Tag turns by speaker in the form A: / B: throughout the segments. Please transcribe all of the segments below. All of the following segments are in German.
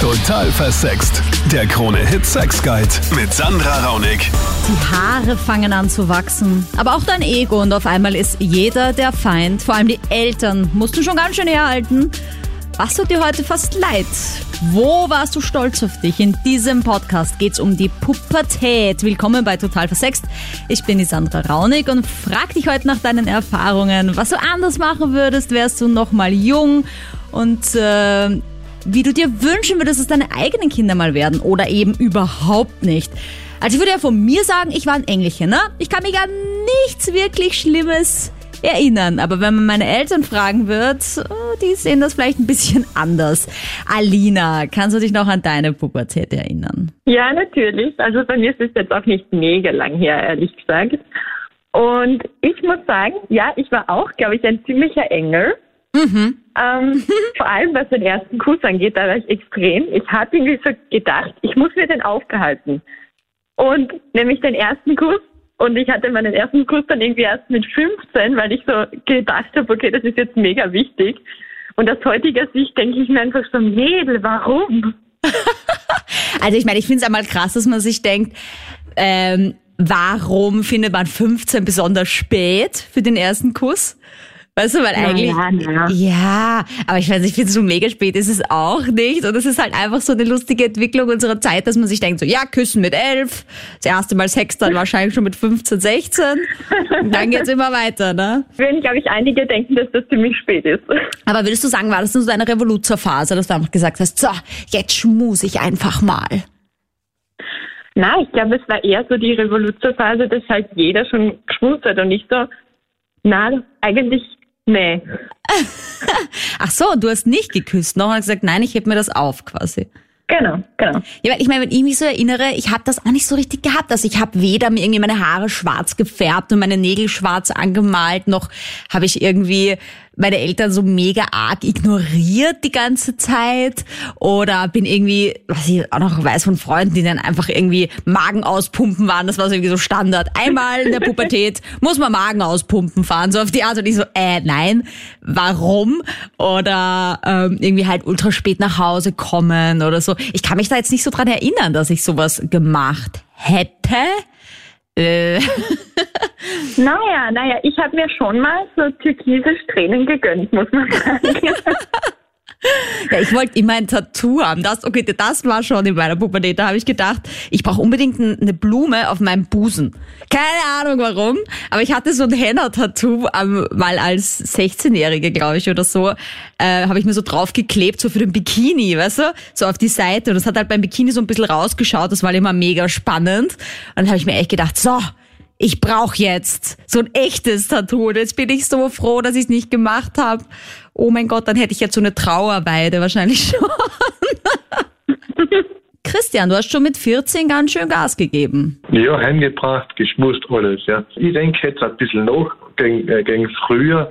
A: Total versext. Der Krone-Hit Sex Guide mit Sandra Raunig.
B: Die Haare fangen an zu wachsen, aber auch dein Ego und auf einmal ist jeder der Feind. Vor allem die Eltern mussten schon ganz schön herhalten. Was tut dir heute fast leid? Wo warst du stolz auf dich? In diesem Podcast geht's um die Pubertät. Willkommen bei Total Versext. Ich bin die Sandra Raunig und frag dich heute nach deinen Erfahrungen. Was du anders machen würdest, wärst du noch mal jung und äh, wie du dir wünschen würdest, dass deine eigenen Kinder mal werden oder eben überhaupt nicht. Also ich würde ja von mir sagen, ich war ein Engelchen, ne? Ich kann mich an nichts wirklich Schlimmes erinnern. Aber wenn man meine Eltern fragen wird, oh, die sehen das vielleicht ein bisschen anders. Alina, kannst du dich noch an deine Pubertät erinnern?
C: Ja, natürlich. Also bei mir ist es jetzt auch nicht mega lang her, ehrlich gesagt. Und ich muss sagen, ja, ich war auch, glaube ich, ein ziemlicher Engel. Mhm. Ähm, vor allem was den ersten Kuss angeht, da war ich extrem. Ich hatte irgendwie so gedacht, ich muss mir den aufgehalten. Und nämlich den ersten Kuss. Und ich hatte meinen ersten Kuss dann irgendwie erst mit 15, weil ich so gedacht habe, okay, das ist jetzt mega wichtig. Und aus heutiger Sicht denke ich mir einfach so, Mädel, warum?
B: also ich meine, ich finde es einmal krass, dass man sich denkt, ähm, warum findet man 15 besonders spät für den ersten Kuss? Weißt du, weil eigentlich. Ja, ja. ja aber ich weiß, ich finde, so mega spät ist es auch nicht. Und es ist halt einfach so eine lustige Entwicklung unserer Zeit, dass man sich denkt, so, ja, küssen mit elf, das erste Mal Sex dann wahrscheinlich schon mit 15, 16. Und dann geht's immer weiter, ne?
C: Wenn, glaube ich, einige denken, dass das ziemlich spät ist.
B: Aber würdest du sagen, war das so deine Revoluzerphase, dass du einfach gesagt hast, so, jetzt schmus ich einfach mal?
C: Nein, ich glaube, es war eher so die Revoluzerphase, dass halt jeder schon geschmust hat und nicht so, na, eigentlich Nee.
B: Ach so, du hast nicht geküsst noch und gesagt, nein, ich heb mir das auf quasi.
C: Genau, genau.
B: Ja, weil ich meine, wenn ich mich so erinnere, ich habe das auch nicht so richtig gehabt. Also ich habe weder mir irgendwie meine Haare schwarz gefärbt und meine Nägel schwarz angemalt, noch habe ich irgendwie meine Eltern so mega arg ignoriert die ganze Zeit oder bin irgendwie, was ich auch noch weiß von Freunden, die dann einfach irgendwie Magen auspumpen waren, das war so irgendwie so Standard. Einmal in der Pubertät muss man Magen auspumpen fahren, so auf die Art und ich so, äh, nein, warum? Oder ähm, irgendwie halt ultra spät nach Hause kommen oder so. Ich kann mich da jetzt nicht so dran erinnern, dass ich sowas gemacht hätte. Äh.
C: naja, naja, ich habe mir schon mal so türkise Strähnen gegönnt, muss man sagen.
B: Ja, ich wollte immer ein Tattoo haben. Das, okay, das war schon in meiner Pubertät. Da habe ich gedacht, ich brauche unbedingt eine Blume auf meinem Busen. Keine Ahnung warum, aber ich hatte so ein Henna-Tattoo ähm, mal als 16-Jährige, glaube ich, oder so, äh, habe ich mir so draufgeklebt, so für den Bikini, weißt du, so auf die Seite. Und das hat halt beim Bikini so ein bisschen rausgeschaut. Das war immer mega spannend. Und dann habe ich mir echt gedacht, so, ich brauche jetzt so ein echtes Tattoo. Jetzt bin ich so froh, dass ich es nicht gemacht habe. Oh mein Gott, dann hätte ich jetzt so eine Trauerweide wahrscheinlich schon. Christian, du hast schon mit 14 ganz schön Gas gegeben.
D: Ja, heimgebracht, geschmust alles, ja. Ich denke jetzt ein bisschen noch gegen, äh, gegen früher.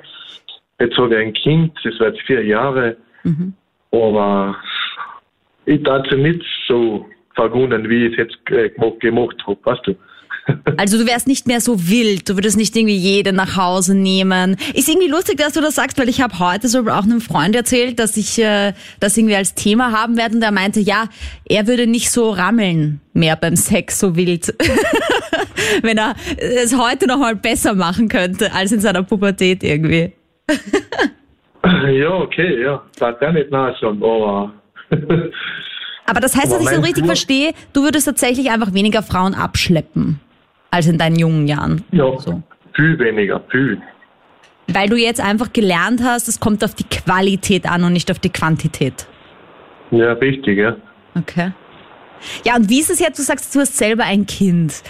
D: Jetzt habe ich ein Kind, das wird vier Jahre. Mhm. Aber ich darf nicht so verwundern, wie ich es jetzt äh, gemacht habe, weißt du.
B: Also du wärst nicht mehr so wild, du würdest nicht irgendwie jede nach Hause nehmen. Ist irgendwie lustig, dass du das sagst, weil ich habe heute so auch einem Freund erzählt, dass ich äh, das irgendwie als Thema haben werde und der meinte, ja, er würde nicht so rammeln mehr beim Sex so wild. Wenn er es heute noch mal besser machen könnte als in seiner Pubertät irgendwie.
D: ja, okay, ja. Das ja nicht nah schon, aber...
B: aber das heißt, dass ich so richtig verstehe, du würdest tatsächlich einfach weniger Frauen abschleppen als in deinen jungen Jahren.
D: Ja, so. viel weniger, viel.
B: Weil du jetzt einfach gelernt hast, es kommt auf die Qualität an und nicht auf die Quantität.
D: Ja, richtig, ja.
B: Okay. Ja, und wie ist es jetzt, du sagst, du hast selber ein Kind.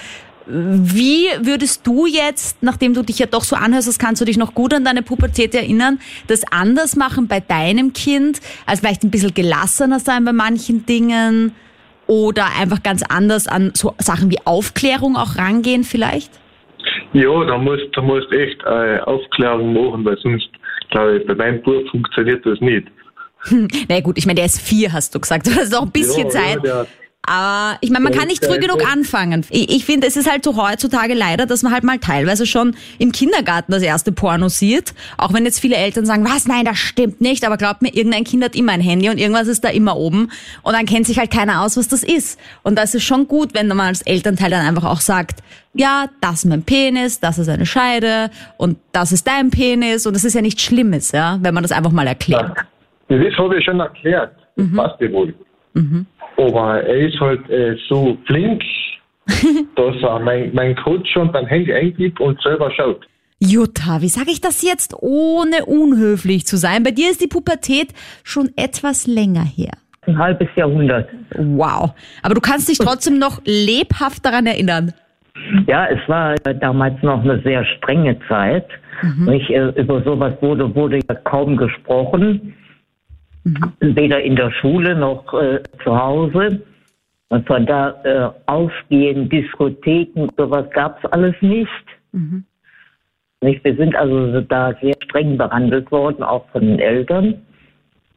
B: Wie würdest du jetzt, nachdem du dich ja doch so anhörst, das kannst du dich noch gut an deine Pubertät erinnern, das anders machen bei deinem Kind, als vielleicht ein bisschen gelassener sein bei manchen Dingen? Oder einfach ganz anders an so Sachen wie Aufklärung auch rangehen vielleicht?
D: Ja, da musst da musst echt äh, Aufklärung machen, weil sonst, glaube ich, bei meinem Buch funktioniert das nicht.
B: Hm, na gut, ich meine, der ist vier, hast du gesagt. Du hast noch ein bisschen ja, Zeit. Ja, Aber ich meine, man kann nicht früh genug anfangen. Ich, ich finde, es ist halt so heutzutage leider, dass man halt mal teilweise schon im Kindergarten das erste Porno sieht. Auch wenn jetzt viele Eltern sagen, was, nein, das stimmt nicht. Aber glaubt mir, irgendein Kind hat immer ein Handy und irgendwas ist da immer oben. Und dann kennt sich halt keiner aus, was das ist. Und das ist schon gut, wenn man als Elternteil dann einfach auch sagt, ja, das ist mein Penis, das ist eine Scheide und das ist dein Penis. Und das ist ja nichts Schlimmes, ja, wenn man das einfach mal erklärt.
D: Ja, das habe ich schon erklärt. Das
B: Mhm.
D: passt ja wohl. Aber er ist halt äh, so flink, dass er mein, mein Code schon beim Handy eingibt und selber schaut.
B: Jutta, wie sage ich das jetzt, ohne unhöflich zu sein? Bei dir ist die Pubertät schon etwas länger her.
E: Ein halbes Jahrhundert.
B: Wow. Aber du kannst dich trotzdem noch lebhaft daran erinnern.
E: Ja, es war damals noch eine sehr strenge Zeit. Nicht, äh, über sowas wurde, wurde ja kaum gesprochen. Weder in der Schule noch äh, zu Hause. Und von da äh, Ausgehen, Diskotheken, sowas gab es alles nicht. nicht. Wir sind also da sehr streng behandelt worden, auch von den Eltern.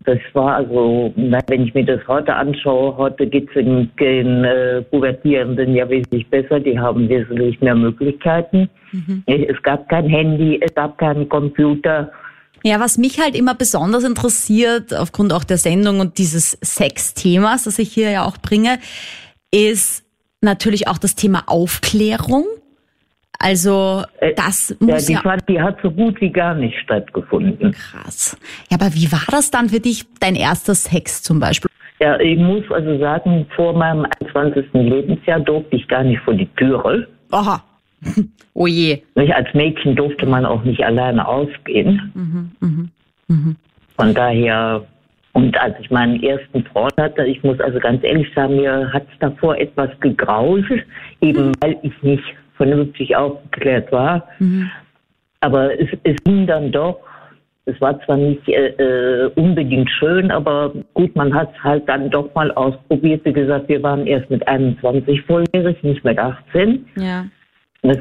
E: Das war also, wenn ich mir das heute anschaue, heute geht's den, den äh, Pubertierenden ja wesentlich besser. Die haben wesentlich mehr Möglichkeiten. Es gab kein Handy, es gab keinen Computer.
B: Ja, was mich halt immer besonders interessiert, aufgrund auch der Sendung und dieses Sex-Themas, das ich hier ja auch bringe, ist natürlich auch das Thema Aufklärung. Also
E: Äh,
B: das
E: Ja,
B: muss
E: die,
B: ja,
E: Fahrt, die hat so gut wie gar nicht stattgefunden.
B: krass. Ja, aber wie war das dann für dich, dein erster Sex zum Beispiel?
E: Ja, ich muss also sagen, vor meinem 21. Lebensjahr durfte ich gar nicht vor die Türe.
B: Aha. Oh je.
E: Als Mädchen durfte man auch nicht alleine ausgehen. Von daher, und als ich meinen ersten Freund hatte, ich muss also ganz ehrlich sagen, mir hat es davor etwas gegrault, eben weil ich nicht vernünftig aufgeklärt war. Aber es, es ging dann doch. Es war zwar nicht äh, äh, unbedingt schön, aber gut, man hat es halt dann doch mal ausprobiert. Wie gesagt, wir waren erst mit 21 volljährig, nicht mit 18.
B: Ja.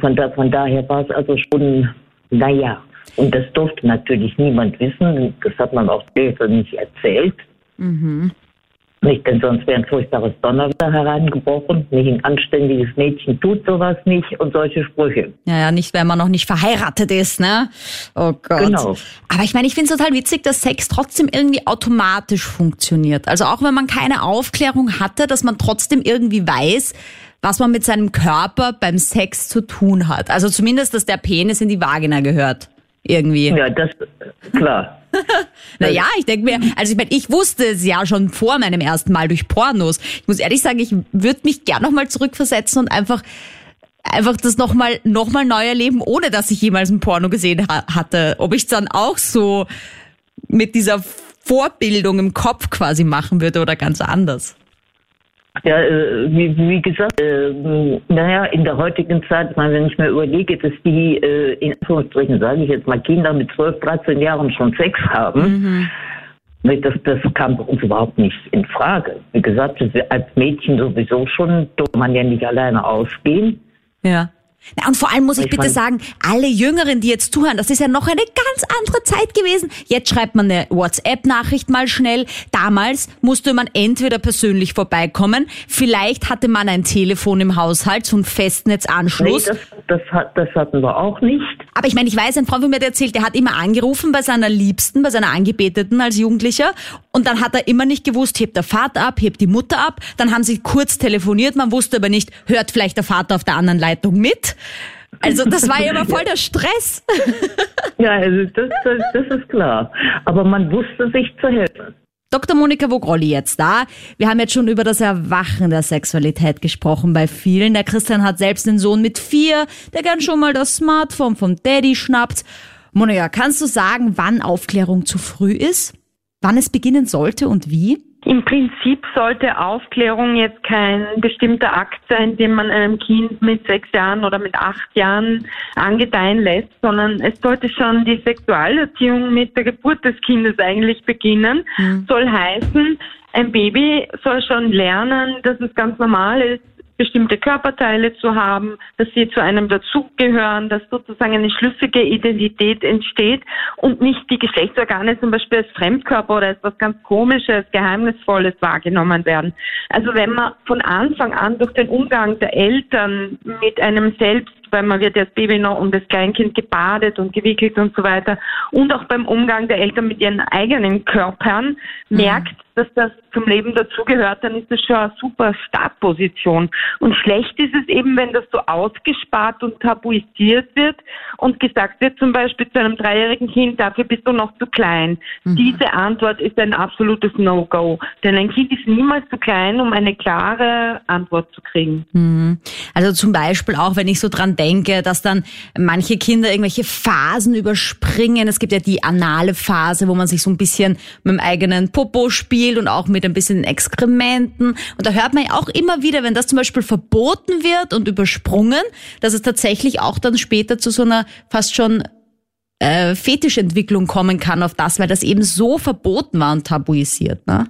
E: Von, da, von daher war es also schon, naja, und das durfte natürlich niemand wissen. Das hat man auch später nicht erzählt. Nicht, denn sonst wäre ein furchtbares Donnerwetter hereingebrochen. Nicht ein anständiges Mädchen tut sowas nicht und solche Sprüche.
B: Ja, ja, nicht, wenn man noch nicht verheiratet ist, ne? Oh Gott.
E: Genau.
B: Aber ich meine, ich finde es total witzig, dass Sex trotzdem irgendwie automatisch funktioniert. Also auch wenn man keine Aufklärung hatte, dass man trotzdem irgendwie weiß, was man mit seinem Körper beim Sex zu tun hat. Also zumindest, dass der Penis in die Vagina gehört. Irgendwie.
E: Ja, das, klar.
B: Naja, ich denke mir, also ich meine, ich wusste es ja schon vor meinem ersten Mal durch Pornos. Ich muss ehrlich sagen, ich würde mich gern nochmal zurückversetzen und einfach einfach das nochmal noch mal neu erleben, ohne dass ich jemals ein Porno gesehen ha hatte. Ob ich dann auch so mit dieser Vorbildung im Kopf quasi machen würde oder ganz anders.
E: Ja, äh, wie, wie gesagt, äh, naja, in der heutigen Zeit, meine, wenn ich mir überlege, dass die, äh, in Anführungsstrichen sage ich jetzt mal, Kinder mit 12, 13 Jahren schon Sex haben, ne, das, das kam bei uns überhaupt nicht in Frage. Wie gesagt, als Mädchen sowieso schon, durfte man ja nicht alleine ausgehen.
B: Ja. Na, und vor allem muss ich,
E: Ich
B: bitte
E: mein-
B: sagen, alle Jüngeren, die jetzt zuhören, das ist ja noch eine ganz andere Zeit gewesen. Jetzt schreibt man eine WhatsApp-Nachricht mal schnell. Damals musste man entweder persönlich vorbeikommen, vielleicht hatte man ein Telefon im Haushalt, so ein
E: Nee,
B: Festnetzanschluss.
E: das, das, hat, das hatten wir auch nicht.
B: Aber ich meine, ich weiß, ein Freund von mir hat erzählt, der hat immer angerufen bei seiner Liebsten, bei seiner Angebeteten als Jugendlicher. Und dann hat er immer nicht gewusst, hebt der Vater ab, hebt die Mutter ab. Dann haben sie kurz telefoniert, man wusste aber nicht, hört vielleicht der Vater auf der anderen Leitung mit. Also das war ja immer voll der Stress.
E: Ja, also das, das, das ist klar. Aber man wusste sich zu helfen.
B: Dr. Monika Vogrolli jetzt da. Wir haben jetzt schon über das Erwachen der Sexualität gesprochen bei vielen. Der Christian hat selbst einen Sohn mit vier, der gern schon mal das Smartphone vom Daddy schnappt. Monika, kannst du sagen, wann Aufklärung zu früh ist? Wann es beginnen sollte und wie?
F: Im Prinzip sollte Aufklärung jetzt kein bestimmter Akt sein, den man einem Kind mit sechs Jahren oder mit acht Jahren angedeihen lässt, sondern es sollte schon die Sexualerziehung mit der Geburt des Kindes eigentlich beginnen. Soll heißen, ein Baby soll schon lernen, dass es ganz normal ist, bestimmte Körperteile zu haben, dass sie zu einem dazugehören, dass sozusagen eine schlüssige Identität entsteht und nicht die Geschlechtsorgane zum Beispiel als Fremdkörper oder als etwas ganz Komisches, Geheimnisvolles wahrgenommen werden. Also wenn man von Anfang an durch den Umgang der Eltern mit einem selbst weil man wird ja als Baby noch und das Kleinkind gebadet und gewickelt und so weiter. Und auch beim Umgang der Eltern mit ihren eigenen Körpern mhm. Dass das zum Leben dazugehört, dann ist das schon eine super Startposition. Und schlecht ist es eben, wenn das so ausgespart und tabuisiert wird und gesagt wird zum Beispiel zu einem dreijährigen Kind, dafür bist du noch zu klein. Mhm. Diese Antwort ist ein absolutes No-Go. Denn ein Kind ist niemals zu klein, um eine klare Antwort zu kriegen.
B: Mhm. Also zum Beispiel auch, wenn ich so dran denke, dass dann manche Kinder irgendwelche Phasen überspringen. Es gibt ja die anale Phase, wo man sich so ein bisschen mit dem eigenen Popo spielt und auch mit ein bisschen Exkrementen. Und da hört man ja auch immer wieder, wenn das zum Beispiel verboten wird und übersprungen, dass es tatsächlich auch dann später zu so einer fast schon äh, Fetischentwicklung kommen kann auf das, weil das eben so verboten war und tabuisiert. Ne?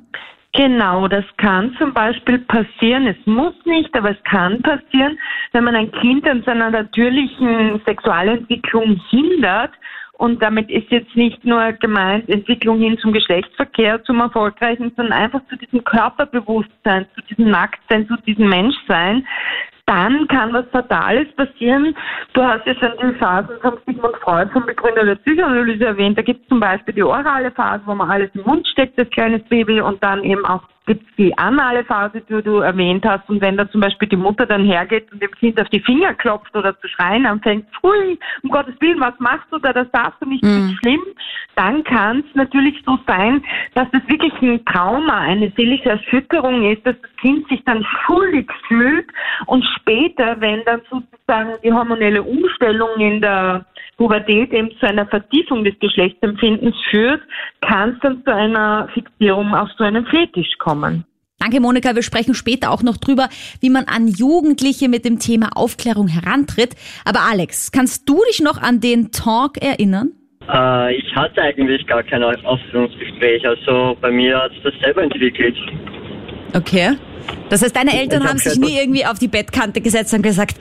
F: Genau, das kann zum Beispiel passieren. Es muss nicht, aber es kann passieren, wenn man ein Kind an seiner natürlichen Sexualentwicklung hindert. Und damit ist jetzt nicht nur gemeint Entwicklung hin zum Geschlechtsverkehr, zum Erfolgreichen, sondern einfach zu diesem Körperbewusstsein, zu diesem Nacktsein, zu diesem Menschsein dann kann was Fatales passieren. Du hast ja schon die Phasen von Sigmund Freud, vom Begründer der Psychoanalyse erwähnt. Da gibt es zum Beispiel die orale Phase, wo man alles im Mund steckt, das kleines Baby, und dann eben auch gibt es die anale Phase, die du erwähnt hast. Und wenn da zum Beispiel die Mutter dann hergeht und dem Kind auf die Finger klopft oder zu schreien anfängt, pfui, um Gottes Willen, was machst du da, das darfst du nicht, das ist schlimm, dann kann es natürlich so sein, dass das wirklich ein Trauma, eine seelische Erschütterung ist, dass das Kind sich dann schuldig fühlt. Und später, wenn dann sozusagen die hormonelle Umstellung in der Pubertät eben zu einer Vertiefung des Geschlechtsempfindens führt, kann es dann zu einer Fixierung auf so einen Fetisch kommen.
B: Danke, Monika. Wir sprechen später auch noch drüber, wie man an Jugendliche mit dem Thema Aufklärung herantritt. Aber Alex, kannst du dich noch an den Talk erinnern?
G: Äh, ich hatte eigentlich gar kein Ausführungsgespräch. Also bei mir hat es das selber entwickelt.
B: Okay. Das heißt, deine Eltern haben sich nie irgendwie auf die Bettkante gesetzt und gesagt,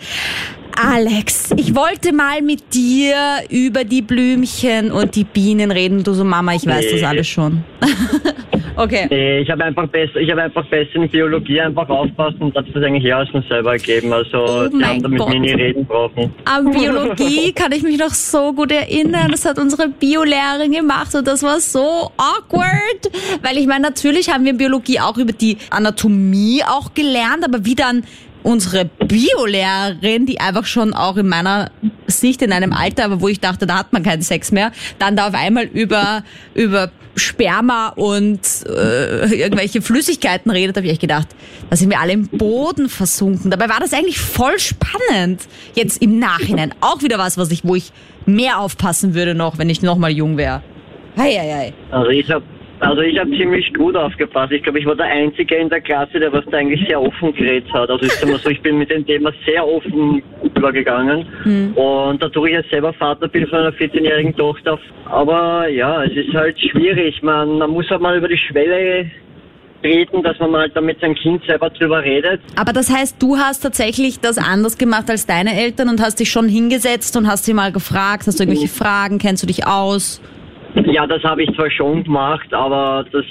B: Alex, ich wollte mal mit dir über die Blümchen und die Bienen reden. Du so, Mama, ich weiß nee. das alles schon. okay.
G: Nee, ich habe einfach besser, ich habe einfach besser in Biologie einfach aufpassen und hat das eigentlich eher aus mir selber gegeben. Also oh die haben damit mir nie reden brauchen.
B: An Biologie kann ich mich noch so gut erinnern. Das hat unsere Biolehrerin gemacht und das war so awkward. Weil ich meine, natürlich haben wir in Biologie auch über die Anatomie auch gelernt, aber wie dann unsere Biolehrerin, die einfach schon auch in meiner Sicht in einem Alter, aber wo ich dachte, da hat man keinen Sex mehr, dann da auf einmal über, über Sperma und äh, irgendwelche Flüssigkeiten redet, habe ich echt gedacht, da sind wir alle im Boden versunken. Dabei war das eigentlich voll spannend. Jetzt im Nachhinein auch wieder was, was ich, wo ich mehr aufpassen würde noch, wenn ich noch mal jung wäre. Hei, hei, hei.
G: Also ich habe also ich habe ziemlich gut aufgepasst. Ich glaube, ich war der Einzige in der Klasse, der was da eigentlich sehr offen geredet hat. Also ich, sag mal so, ich bin mit dem Thema sehr offen übergegangen. Mhm. Und dadurch ich ja selber Vater bin von einer 14-jährigen Tochter. Aber ja, es ist halt schwierig. Man, man muss halt mal über die Schwelle treten, dass man mal damit sein Kind selber drüber redet.
B: Aber das heißt, du hast tatsächlich das anders gemacht als deine Eltern und hast dich schon hingesetzt und hast sie mal gefragt, hast du irgendwelche Fragen, kennst du dich aus?
G: Ja, das habe ich zwar schon gemacht, aber das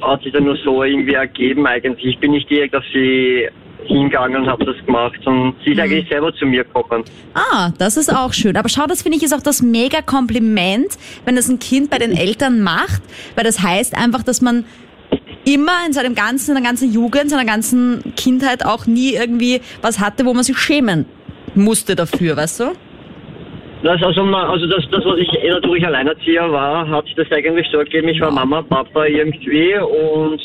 G: hat sich dann nur so irgendwie ergeben eigentlich. Ich bin nicht direkt auf sie hingegangen und habe das gemacht und sie ist mhm. eigentlich selber zu mir gekommen.
B: Ah, das ist auch schön. Aber schau, das finde ich ist auch das mega Kompliment, wenn das ein Kind bei den Eltern macht, weil das heißt einfach, dass man immer in seinem ganzen, in der ganzen Jugend, seiner ganzen Kindheit auch nie irgendwie was hatte, wo man sich schämen musste dafür, weißt du?
G: Das, also, also das, das, was ich eh natürlich Alleinerzieher war, hat sich das eigentlich so ergeben. Ich war Mama, Papa irgendwie und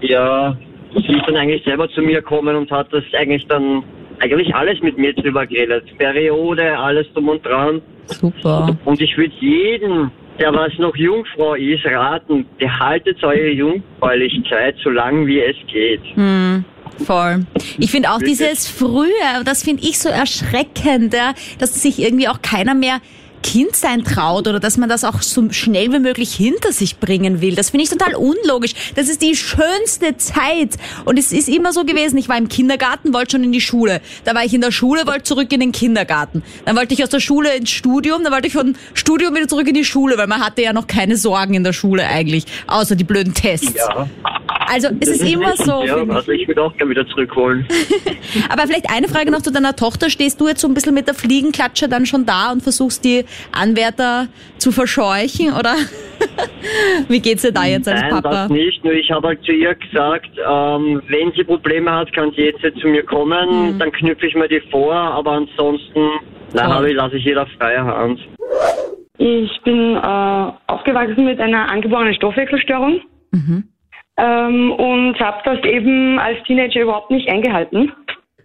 G: ja, sie ist dann eigentlich selber zu mir gekommen und hat das eigentlich dann eigentlich alles mit mir drüber geredet. Periode, alles drum und dran.
B: Super.
G: Und ich würde jeden, der was noch Jungfrau ist, raten, behaltet eure Jungfräulichkeit so lang wie es geht.
B: Hm. Voll. Ich finde auch dieses früher, das finde ich so erschreckend, ja, dass sich irgendwie auch keiner mehr Kind sein traut oder dass man das auch so schnell wie möglich hinter sich bringen will. Das finde ich total unlogisch. Das ist die schönste Zeit. Und es ist immer so gewesen, ich war im Kindergarten, wollte schon in die Schule. Da war ich in der Schule, wollte zurück in den Kindergarten. Dann wollte ich aus der Schule ins Studium, dann wollte ich von Studium wieder zurück in die Schule, weil man hatte ja noch keine Sorgen in der Schule eigentlich, außer die blöden Tests.
G: Ja.
B: Also es ist immer so.
G: Ja, also ich würde auch gerne wieder zurückholen.
B: Aber vielleicht eine Frage noch zu deiner Tochter. Stehst du jetzt so ein bisschen mit der Fliegenklatsche dann schon da und versuchst die Anwärter zu verscheuchen? Oder wie geht's dir da jetzt als
G: Nein,
B: Papa?
G: das nicht. Nur ich habe halt zu ihr gesagt, ähm, wenn sie Probleme hat, kann sie jetzt zu mir kommen. Dann knüpfe ich mir die vor. Aber ansonsten, na, ich, lasse ich jeder freie Hand.
H: Ich bin äh, aufgewachsen mit einer angeborenen Stoffwechselstörung ähm, und habe das eben als Teenager überhaupt nicht eingehalten,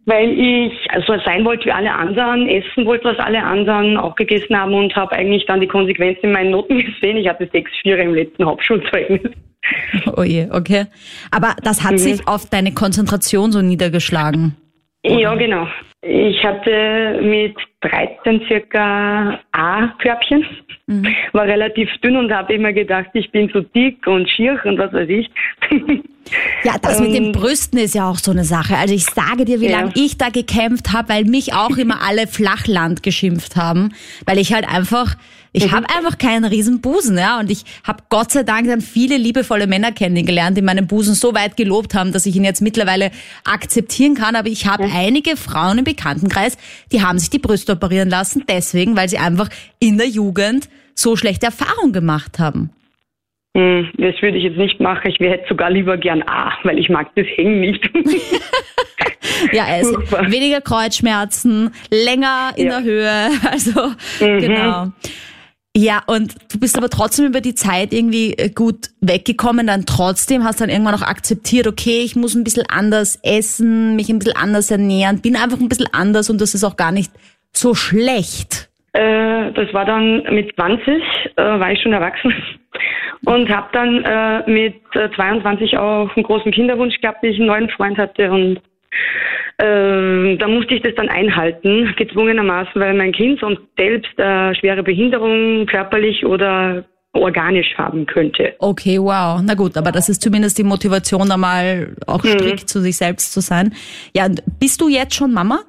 H: weil ich also sein wollte wie alle anderen, essen wollte, was alle anderen auch gegessen haben und habe eigentlich dann die Konsequenzen in meinen Noten gesehen. Ich hatte 6,4 im letzten Hauptschulzeugnis.
B: Oh je, okay. Aber das hat sich auf deine Konzentration so niedergeschlagen.
H: Ja, genau. Ich hatte mit 13 circa A-Körbchen, war relativ dünn und habe immer gedacht, ich bin so dick und schier und was weiß ich.
B: Ja, das mit den Brüsten ist ja auch so eine Sache. Also ich sage dir, wie
H: Ja.
B: lange ich da gekämpft habe, weil mich auch immer alle Flachland geschimpft haben, weil ich halt einfach, ich habe einfach keinen riesen Busen, ja, und ich habe Gott sei Dank dann viele liebevolle Männer kennengelernt, die meinen Busen so weit gelobt haben, dass ich ihn jetzt mittlerweile akzeptieren kann, aber ich habe einige Frauen im Bekanntenkreis, die haben sich die Brüste operieren lassen, deswegen, weil sie einfach in der Jugend so schlechte Erfahrungen gemacht haben.
H: Hm, Das würde ich jetzt nicht machen. Ich hätte sogar lieber gern A, weil ich mag das Hängen nicht.
B: Ja, es
H: Super.
B: weniger Kreuzschmerzen, länger in
H: Ja.
B: der Höhe, also
H: Mhm.
B: genau. Ja, und du bist aber trotzdem über die Zeit irgendwie äh, gut weggekommen, dann trotzdem hast dann irgendwann auch akzeptiert, okay, ich muss ein bisschen anders essen, mich ein bisschen anders ernähren, bin einfach ein bisschen anders und das ist auch gar nicht so schlecht.
H: Äh, das war dann mit 20, äh, war ich schon erwachsen und habe dann äh, mit äh, 22 auch einen großen Kinderwunsch gehabt, den ich einen neuen Freund hatte und äh, da musste ich das dann einhalten, gezwungenermaßen, weil mein Kind sonst selbst äh, schwere Behinderung körperlich oder organisch haben könnte.
B: Okay, wow. Na gut, aber das ist zumindest die Motivation, da mal auch
H: Mhm.
B: strikt zu sich selbst zu sein. Ja, bist du jetzt schon Mama?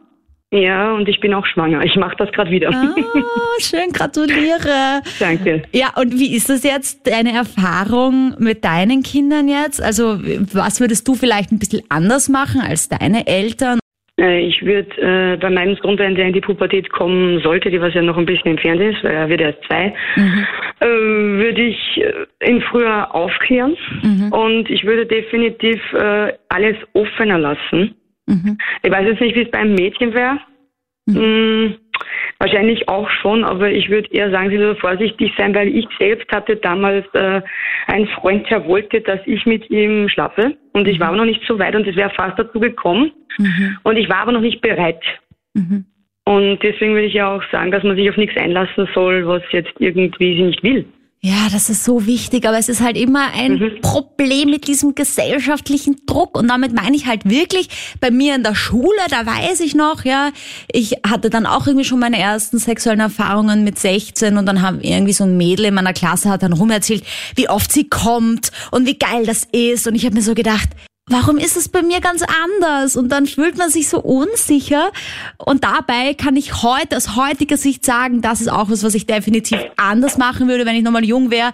H: Ja, und ich bin auch schwanger. Ich mache das gerade wieder.
B: Ah, schön, gratuliere.
H: Danke.
B: Ja, und wie ist das jetzt, deine Erfahrung mit deinen Kindern jetzt? Also, was würdest du vielleicht ein bisschen anders machen als deine Eltern?
H: Äh, Ich würde äh, bei meinem Sohn, wenn der in die Pubertät kommen sollte, die was ja noch ein bisschen entfernt ist, weil er wird erst zwei, äh, würde ich äh, ihn früher aufklären und ich würde definitiv äh, alles offener lassen. Ich weiß jetzt nicht, wie es beim Mädchen wäre. Mm, wahrscheinlich auch schon, aber ich würde eher sagen, sie soll vorsichtig sein, weil ich selbst hatte damals äh, einen Freund, der wollte, dass ich mit ihm schlafe. Und ich war aber noch nicht so weit und es wäre fast dazu gekommen. Und ich war aber noch nicht bereit. Und deswegen würde ich ja auch sagen, dass man sich auf nichts einlassen soll, was jetzt irgendwie sie nicht will.
B: Ja, das ist so wichtig, aber es ist halt immer ein Problem mit diesem gesellschaftlichen Druck. Und damit meine ich halt wirklich, bei mir in der Schule, da weiß ich noch, ja, ich hatte dann auch irgendwie schon meine ersten sexuellen Erfahrungen mit 16 und dann haben irgendwie so ein Mädel in meiner Klasse hat dann rumerzählt, wie oft sie kommt und wie geil das ist. Und ich habe mir so gedacht, warum ist es bei mir ganz anders? Und dann fühlt man sich so unsicher. Und dabei kann ich heute aus heutiger Sicht sagen, das ist auch was, was ich definitiv anders machen würde, wenn ich nochmal jung wäre.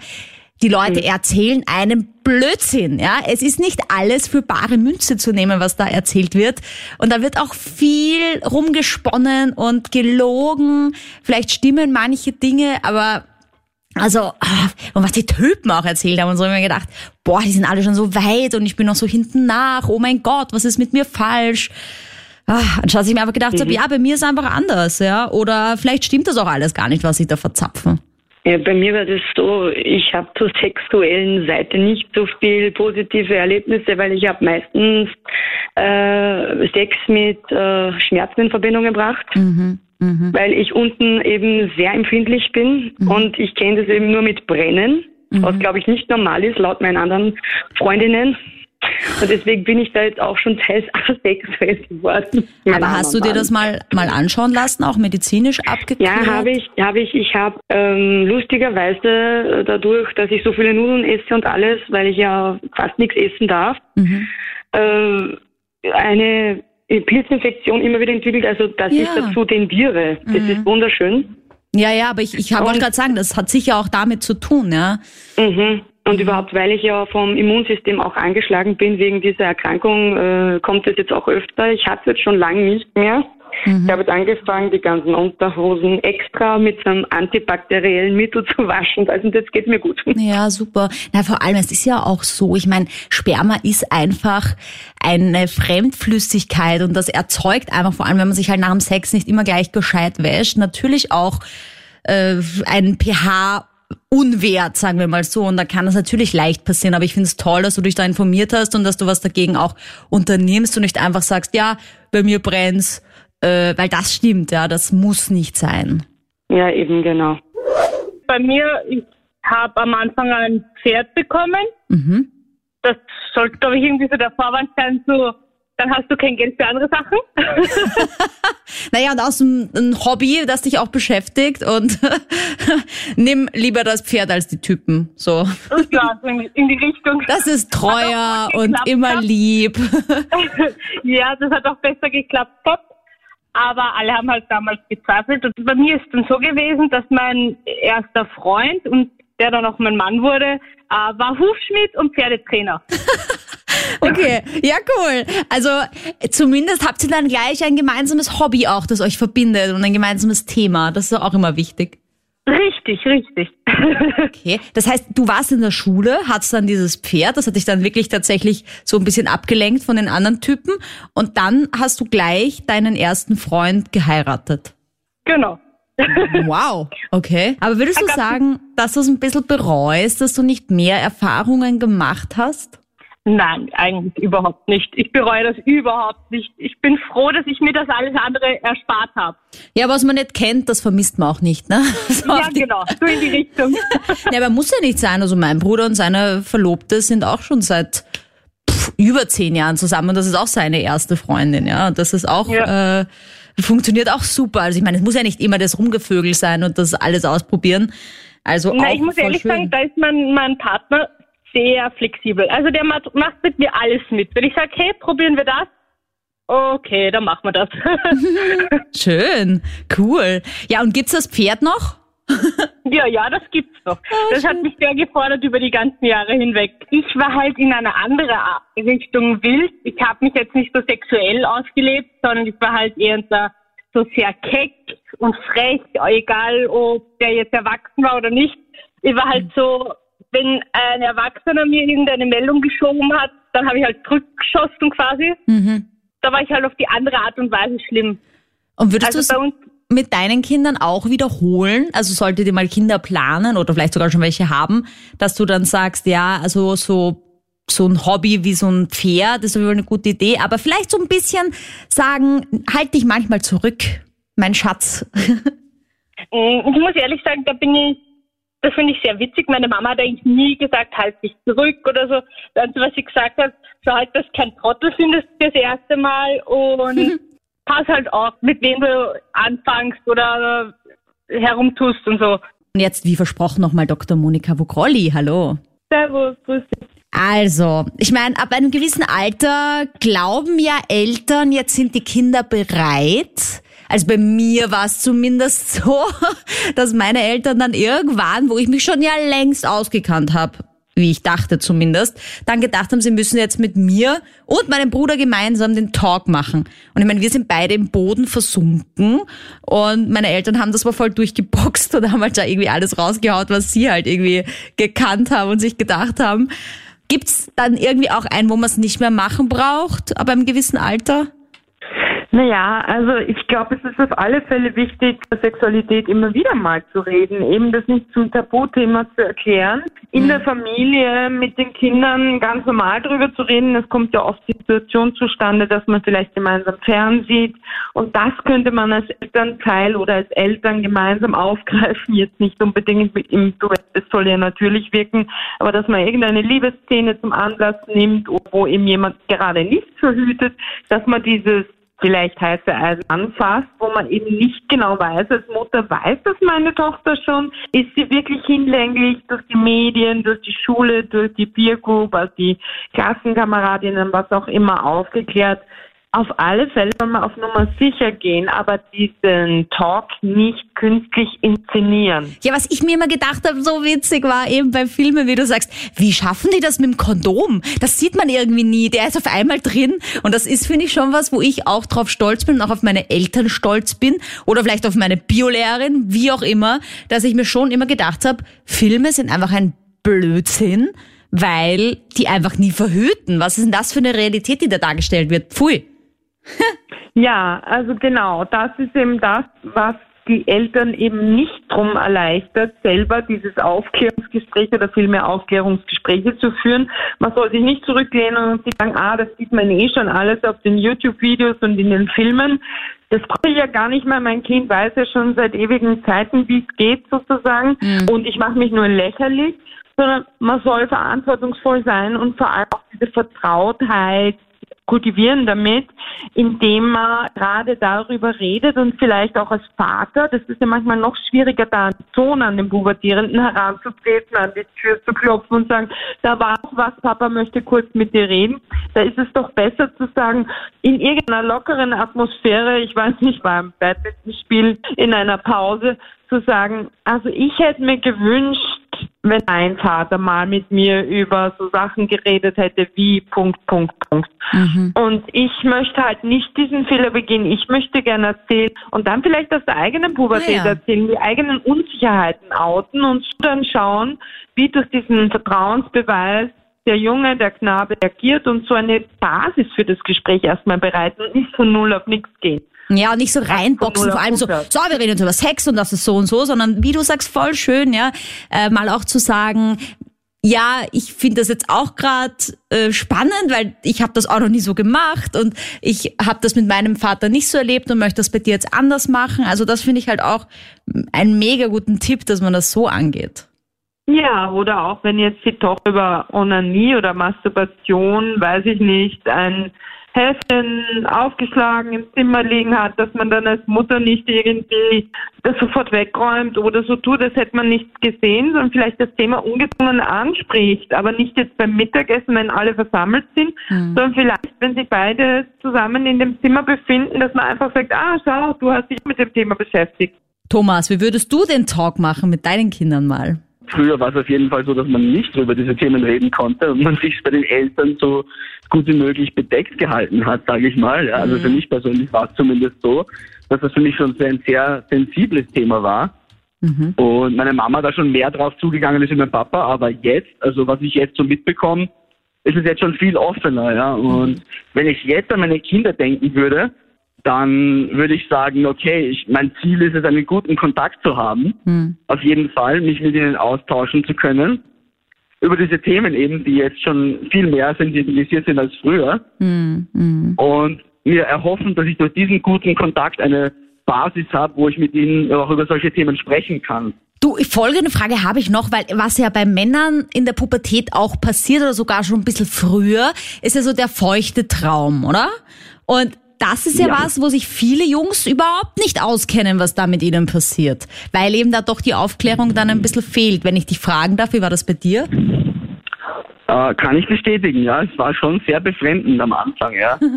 B: Die Leute erzählen einen Blödsinn, ja. Es ist nicht alles für bare Münze zu nehmen, was da erzählt wird. Und da wird auch viel rumgesponnen und gelogen. Vielleicht stimmen manche Dinge, aber also, ah, und was die Typen auch erzählt haben und so, hab ich mir gedacht, boah, die sind alle schon so weit und ich bin noch so hinten nach. Oh mein Gott, was ist mit mir falsch? Ah, anstatt dass ich mir einfach gedacht habe, ja, bei mir ist es einfach anders, ja. Oder vielleicht stimmt das auch alles gar nicht, was ich da verzapfen.
H: Ja, bei mir war das so, ich habe zur sexuellen Seite nicht so viel positive Erlebnisse, weil ich habe meistens äh, Sex mit äh, Schmerzen in Verbindung gebracht, weil ich unten eben sehr empfindlich bin und ich kenne das eben nur mit Brennen, was glaube ich nicht normal ist, laut meinen anderen Freundinnen. Und deswegen bin ich da jetzt auch schon teils asexuell geworden.
B: Aber hast du dir das mal, mal anschauen lassen, auch medizinisch abgeklärt?
H: Ja, habe ich, habe ich. Ich habe ähm, lustigerweise äh, dadurch, dass ich so viele Nudeln esse und alles, weil ich ja fast nichts essen darf,
B: Mhm.
H: äh, eine Pilzinfektion immer wieder entwickelt. Also dass ich
B: Ja.
H: dazu tendiere. Das
B: Mhm.
H: ist wunderschön.
B: Ja, ja, aber ich, ich wollte gerade sagen, das hat sicher auch damit zu tun, ja.
H: Mhm. Und überhaupt, weil ich ja vom Immunsystem auch angeschlagen bin wegen dieser Erkrankung, äh, kommt es jetzt auch öfter. Ich hatte es jetzt schon lange nicht mehr. Ich habe jetzt angefangen, die ganzen Unterhosen extra mit so einem antibakteriellen Mittel zu waschen. Also das geht mir gut.
B: Ja, super. Na, vor allem, es ist ja auch so, ich meine, Sperma ist einfach eine Fremdflüssigkeit und das erzeugt einfach, vor allem wenn man sich halt nach dem Sex nicht immer gleich gescheit wäscht, natürlich auch äh, ein pH Unwert, sagen wir mal so. Und da kann das natürlich leicht passieren. Aber ich finde es toll, dass du dich da informiert hast und dass du was dagegen auch unternimmst und nicht einfach sagst, ja, bei mir brennt's, äh, weil das stimmt, ja, das muss nicht sein.
H: Ja, eben genau.
I: Bei mir, ich habe am Anfang ein Pferd bekommen.
B: Mhm.
I: Das sollte, glaube ich, irgendwie so der Vorwand sein, so, dann hast du kein Geld für andere Sachen.
B: Naja, und aus dem ein Hobby, das dich auch beschäftigt und nimm lieber das Pferd als die Typen. So.
I: ja, in, die Richtung.
B: Das ist treuer und immer lieb.
I: ja, das hat auch besser geklappt. Top. Aber alle haben halt damals gezweifelt. Und bei mir ist dann so gewesen, dass mein erster Freund und der dann auch mein Mann wurde, äh, war Hufschmied und Pferdetrainer.
B: Okay, ja cool. Also zumindest habt ihr dann gleich ein gemeinsames Hobby auch, das euch verbindet und ein gemeinsames Thema. Das ist auch immer wichtig.
I: Richtig, richtig.
B: Okay, das heißt, du warst in der Schule, hattest dann dieses Pferd, das hat dich dann wirklich tatsächlich so ein bisschen abgelenkt von den anderen Typen und dann hast du gleich deinen ersten Freund geheiratet.
I: genau.
B: Wow, okay. Aber würdest du sagen, dass du es ein bisschen bereust, dass du nicht mehr Erfahrungen gemacht hast?
I: Nein, eigentlich überhaupt nicht. Ich bereue das überhaupt nicht. Ich bin froh, dass ich mir das alles andere erspart habe.
B: Ja, was man nicht kennt, das vermisst man auch nicht, ne? So
I: Ja, genau. So in die Richtung.
B: Ja, aber muss ja nicht sein. Also mein Bruder und seine Verlobte sind auch schon seit pff, über zehn Jahren zusammen und das ist auch seine erste Freundin, ja. Und das ist auch, äh, funktioniert auch super. Also ich meine, es muss ja nicht immer das Rumgevögel sein und das alles ausprobieren. Also
I: Na,
B: auch
I: ich muss ehrlich
B: schön.
I: sagen, da ist mein, mein Partner sehr flexibel. Also der macht, macht mit mir alles mit. Wenn ich sage, hey, probieren wir das, okay, dann machen wir das.
B: Schön, cool. Ja, und gibt's das Pferd noch?
I: Ja, ja, das gibt's noch. das hat mich sehr gefordert über die ganzen Jahre hinweg. Ich war halt in eine andere Art- Richtung wild. Ich habe mich jetzt nicht so sexuell ausgelebt, sondern ich war halt eher so, so sehr keck und frech, egal ob der jetzt erwachsen war oder nicht. Ich war halt so, wenn ein Erwachsener mir irgendeine Meldung geschoben hat, dann habe ich halt zurückgeschossen quasi.
B: Mhm.
I: Da war ich halt auf die andere Art und Weise schlimm.
B: Und würdest
I: Also
B: du
I: bei uns
B: mit deinen Kindern auch wiederholen? Also solltet ihr mal Kinder planen oder vielleicht sogar schon welche haben, dass du dann sagst, ja, also so so ein Hobby wie so ein Pferd ist eine gute Idee, aber vielleicht so ein bisschen sagen, halt dich manchmal zurück, mein Schatz.
I: Mm, Ich muss ehrlich sagen, da bin ich, das finde ich sehr witzig. Meine Mama hat eigentlich nie gesagt, halt dich zurück oder so. Das was sie gesagt hat, schau halt, dass kein Trottel findest das erste Mal und pass halt auf, mit wem du anfängst oder herumtust und so.
B: Und jetzt, wie versprochen, nochmal Dr. Monika Vogrolli. Hallo.
I: Servus, grüß dich.
B: Also, ich meine, ab einem gewissen Alter glauben ja Eltern, jetzt sind die Kinder bereit. Also bei mir war es zumindest so, dass meine Eltern dann irgendwann, wo ich mich schon ja längst ausgekannt habe, wie ich dachte zumindest, dann gedacht haben, sie müssen jetzt mit mir und meinem Bruder gemeinsam den Talk machen. Und ich meine, wir sind beide im Boden versunken und meine Eltern haben das mal voll durchgeboxt und haben halt da irgendwie alles rausgehaut, was sie halt irgendwie gekannt haben und sich gedacht haben. Gibt's dann irgendwie auch einen, wo man es nicht mehr machen braucht, aber im gewissen Alter?
F: Naja, also ich glaube, es ist auf alle Fälle wichtig, Sexualität immer wieder mal zu reden, eben das nicht zum Tabuthema zu erklären, in der Familie mit den Kindern ganz normal drüber zu reden. Es kommt ja oft die Situation zustande, dass man vielleicht gemeinsam fernsieht und das könnte man als Elternteil oder als Eltern gemeinsam aufgreifen, jetzt nicht unbedingt mit im Duett, es soll ja natürlich wirken, aber dass man irgendeine Liebesszene zum Anlass nimmt, wo eben jemand gerade nicht verhütet, dass man dieses vielleicht heiße Eisen anfasst, wo man eben nicht genau weiß, als Mutter weiß das meine Tochter schon, ist sie wirklich hinlänglich durch die Medien, durch die Schule, durch die Peer Group, also die Klassenkameradinnen, was auch immer aufgeklärt, auf alle Fälle soll man auf Nummer sicher gehen, aber diesen Talk nicht künstlich inszenieren.
B: Ja, was ich mir immer gedacht habe, so witzig war eben bei Filmen, wie du sagst, wie schaffen die das mit dem Kondom? Das sieht man irgendwie nie. Der ist auf einmal drin und das ist, finde ich, schon was, wo ich auch drauf stolz bin und auch auf meine Eltern stolz bin oder vielleicht auf meine Biolehrerin, wie auch immer, dass ich mir schon immer gedacht habe, Filme sind einfach ein Blödsinn, weil die einfach nie verhüten. Was ist denn das für eine Realität, die da dargestellt wird? Pfui.
F: ja, also genau, das ist eben das, was die Eltern eben nicht drum erleichtert, selber dieses Aufklärungsgespräch oder vielmehr Aufklärungsgespräche zu führen. Man soll sich nicht zurücklehnen und sich sagen, ah, das sieht man eh schon alles auf den YouTube-Videos und in den Filmen. Das brauche ich ja gar nicht mehr. Mein Kind weiß ja schon seit ewigen Zeiten, wie es geht sozusagen. Mhm. Und ich mache mich nur lächerlich sondern man soll verantwortungsvoll sein und vor allem auch diese Vertrautheit kultivieren damit, indem man gerade darüber redet und vielleicht auch als Vater, das ist ja manchmal noch schwieriger, da einen Sohn an den Pubertierenden heranzutreten, an die Tür zu klopfen und sagen, da war was, Papa möchte kurz mit dir reden. Da ist es doch besser zu sagen, in irgendeiner lockeren Atmosphäre, ich weiß nicht, beim Badmintonspiel in einer Pause, zu sagen, also ich hätte mir gewünscht, wenn mein Vater mal mit mir über so Sachen geredet hätte wie Punkt, Punkt, Punkt. Mhm. Und ich möchte halt nicht diesen Fehler begehen. Ich möchte gerne erzählen und dann vielleicht aus der eigenen Pubertät ja. erzählen, die eigenen Unsicherheiten outen und dann schauen, wie durch diesen Vertrauensbeweis der Junge, der Knabe agiert und so eine Basis für das Gespräch erstmal bereiten und nicht von null auf nichts gehen.
B: Ja, und nicht so reinboxen, vor allem so, so, wir reden jetzt über Sex und das ist so und so, sondern wie du sagst, voll schön, ja, äh, mal auch zu sagen, ja, ich finde das jetzt auch gerade äh, spannend, weil ich habe das auch noch nie so gemacht und ich habe das mit meinem Vater nicht so erlebt und möchte das bei dir jetzt anders machen. Also das finde ich halt auch einen mega guten Tipp, dass man das so angeht.
F: Ja, oder auch wenn jetzt die Tochter über Onanie oder Masturbation, weiß ich nicht, ein Heftchen aufgeschlagen im Zimmer liegen hat, dass man dann als Mutter nicht irgendwie das sofort wegräumt oder so tut, als hätte man nichts gesehen, sondern vielleicht das Thema ungezwungen anspricht, aber nicht jetzt beim Mittagessen, wenn alle versammelt sind, mhm. sondern vielleicht, wenn sich beide zusammen in dem Zimmer befinden, dass man einfach sagt, ah, schau, du hast dich mit dem Thema beschäftigt.
B: Thomas, wie würdest du den Talk machen mit deinen Kindern mal?
J: Früher war es auf jeden Fall so, dass man nicht über diese Themen reden konnte und man sich bei den Eltern so gut wie möglich bedeckt gehalten hat, sage ich mal. Ja, also für mhm. mich persönlich war es zumindest so, dass das für mich schon ein sehr sensibles Thema war. Mhm. Und meine Mama da schon mehr drauf zugegangen ist wie mein Papa, aber jetzt, also was ich jetzt so mitbekomme, ist es jetzt schon viel offener, ja. Und mhm. wenn ich jetzt an meine Kinder denken würde, dann würde ich sagen, okay, ich, mein Ziel ist es, einen guten Kontakt zu haben. Mhm. Auf jeden Fall, mich mit ihnen austauschen zu können. Über diese Themen eben, die jetzt schon viel mehr sensibilisiert sind als früher. Mhm. Und mir erhoffen, dass ich durch diesen guten Kontakt eine Basis habe, wo ich mit ihnen auch über solche Themen sprechen kann.
B: Du, folgende Frage habe ich noch, weil was ja bei Männern in der Pubertät auch passiert oder sogar schon ein bisschen früher, ist ja so der feuchte Traum, oder? Und das ist ja, ja, was, wo sich viele Jungs überhaupt nicht auskennen, was da mit ihnen passiert. Weil eben da doch die Aufklärung dann ein bisschen fehlt. Wenn ich dich fragen darf, wie war das bei dir?
J: Äh, kann ich bestätigen, ja. Es war schon sehr befremdend am Anfang, ja.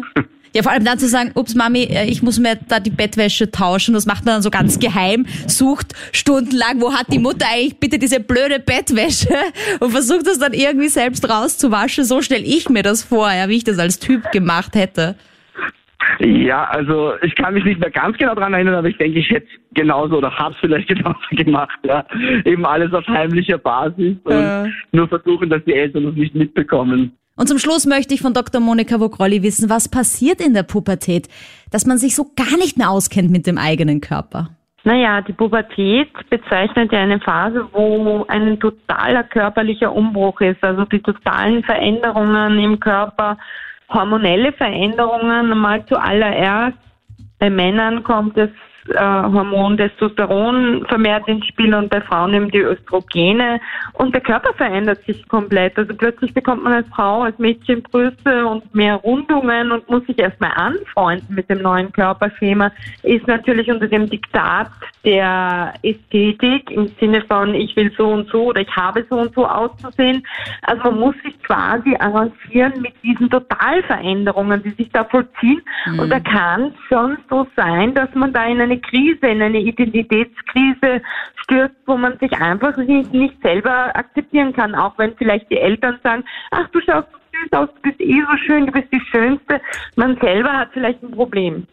B: Ja, vor allem dann zu sagen, ups Mami, äh, ich muss mir da die Bettwäsche tauschen, das macht man dann so ganz geheim, sucht stundenlang, wo hat die Mutter eigentlich bitte diese blöde Bettwäsche und versucht das dann irgendwie selbst rauszuwaschen. So stelle ich mir das vor, ja, wie ich das als Typ gemacht hätte.
J: Ja, also ich kann mich nicht mehr ganz genau daran erinnern, aber ich denke, ich hätte genauso oder habe es vielleicht genauso gemacht. Ja. Eben alles auf heimlicher Basis und äh. nur versuchen, dass die Eltern das nicht mitbekommen.
B: Und zum Schluss möchte ich von Dr. Monika Vogrolli wissen, was passiert in der Pubertät, dass man sich so gar nicht mehr auskennt mit dem eigenen Körper.
F: Naja, die Pubertät bezeichnet ja eine Phase, wo ein totaler körperlicher Umbruch ist, also die totalen Veränderungen im Körper, hormonelle Veränderungen mal zuallererst. Bei Männern kommt es äh, Hormon Testosteron vermehrt ins Spiel und bei Frauen eben die Östrogene und der Körper verändert sich komplett. Also plötzlich bekommt man als Frau, als Mädchen Brüste und mehr Rundungen und muss sich erstmal anfreunden mit dem neuen Körperschema, ist natürlich unter dem Diktat der Ästhetik im Sinne von ich will so und so oder ich habe so und so auszusehen. Also man muss sich quasi arrangieren mit diesen Totalveränderungen, die sich da vollziehen. Mhm. Und da kann es schon so sein, dass man da in eine Krise, in eine Identitätskrise stürzt, wo man sich einfach nicht, nicht selber akzeptieren kann, auch wenn vielleicht die Eltern sagen, ach du schaust süß aus, du bist eh so schön, du bist die Schönste. Man selber hat vielleicht ein Problem.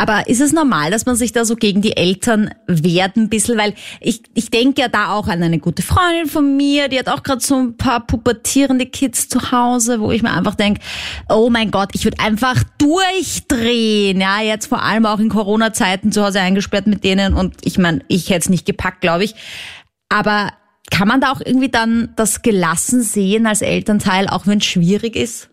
B: Aber ist es normal, dass man sich da so gegen die Eltern wehrt ein bisschen? Weil ich, ich denke ja da auch an eine gute Freundin von mir, die hat auch gerade so ein paar pubertierende Kids zu Hause, wo ich mir einfach denke, oh mein Gott, ich würde einfach durchdrehen. Ja, jetzt vor allem auch in Corona-Zeiten zu Hause eingesperrt mit denen und ich meine, ich hätte es nicht gepackt, glaube ich. Aber kann man da auch irgendwie dann das gelassen sehen als Elternteil, auch wenn es schwierig ist?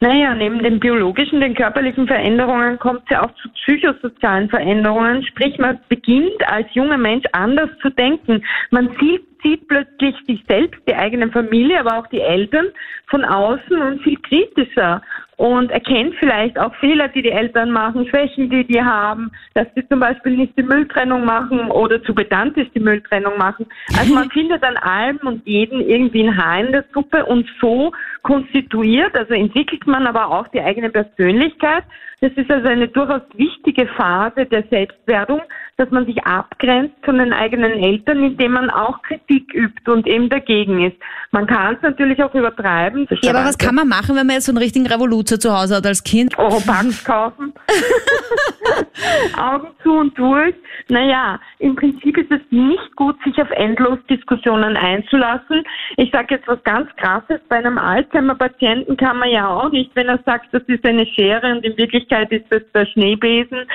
F: Naja, neben den biologischen, den körperlichen Veränderungen kommt es ja auch zu psychosozialen Veränderungen. Sprich, man beginnt als junger Mensch anders zu denken. Man sieht, sieht plötzlich sich selbst, die eigene Familie, aber auch die Eltern von außen und viel kritischer und erkennt vielleicht auch Fehler, die die Eltern machen, Schwächen, die die haben, dass sie zum Beispiel nicht die Mülltrennung machen oder zu bedankt ist, die Mülltrennung machen. Also man findet an allem und jeden irgendwie ein Haar in der Suppe und so konstituiert, also entwickelt man aber auch die eigene Persönlichkeit. Das ist also eine durchaus wichtige Phase der Selbstwerdung, dass man sich abgrenzt von den eigenen Eltern, indem man auch Kritik übt und eben dagegen ist. Man kann es natürlich auch übertreiben.
B: Ja, aber was kann man machen, wenn man jetzt so einen richtigen Revoluzer zu Hause hat als Kind?
F: Oropax kaufen. Augen zu und durch. Naja, im Prinzip ist es nicht gut, sich auf Endlos-Diskussionen einzulassen. Ich sage jetzt was ganz Krasses. Bei einem Alzheimer-Patienten kann man ja auch nicht, wenn er sagt, das ist eine Schere und in Wirklichkeit ist das der Schneebesen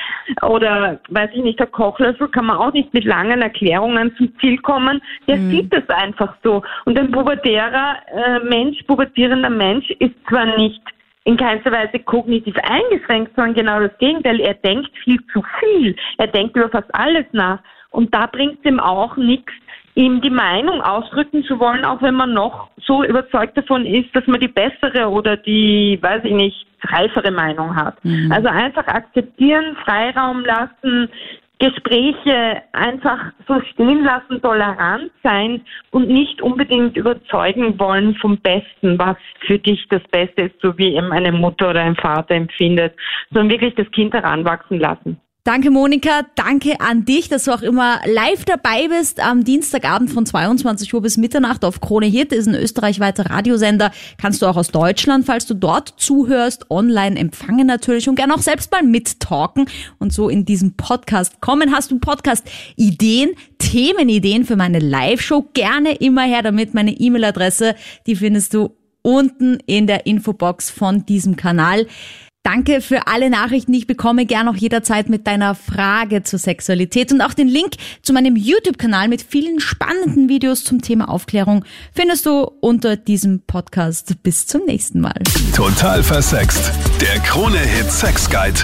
F: oder, weiß ich nicht, der Kochlöffel, kann man auch nicht mit langen Erklärungen zum Ziel kommen. Der mhm. sieht es einfach so. Und ein pubertärer äh, Mensch, pubertierender Mensch ist zwar nicht in keinster Weise kognitiv eingeschränkt, sondern genau das Gegenteil. Er denkt viel zu viel. Er denkt über fast alles nach. Und da bringt es ihm auch nichts, ihm die Meinung ausdrücken zu wollen, auch wenn man noch so überzeugt davon ist, dass man die bessere oder die, weiß ich nicht, reifere Meinung hat. Mhm. Also einfach akzeptieren, Freiraum lassen, Gespräche einfach so stehen lassen, tolerant sein und nicht unbedingt überzeugen wollen vom Besten, was für dich das Beste ist, so wie eben eine Mutter oder ein Vater empfindet, sondern wirklich das Kind heranwachsen lassen.
B: Danke, Monika. Danke an dich, dass du auch immer live dabei bist am Dienstagabend von 22 Uhr bis Mitternacht auf Krone Hit. ist ein österreichweiter Radiosender. Kannst du auch aus Deutschland, falls du dort zuhörst, online empfangen natürlich und gerne auch selbst mal mittalken und so in diesem Podcast kommen. Hast du Podcast-Ideen, Themenideen für meine Live-Show? Gerne immer her damit. Meine E-Mail-Adresse, die findest du unten in der Infobox von diesem Kanal. Danke für alle Nachrichten, ich bekomme. Gern auch jederzeit mit deiner Frage zur Sexualität. Und auch den Link zu meinem YouTube-Kanal mit vielen spannenden Videos zum Thema Aufklärung findest du unter diesem Podcast. Bis zum nächsten Mal.
A: Total versext. Der Krone-Hit Sex Guide.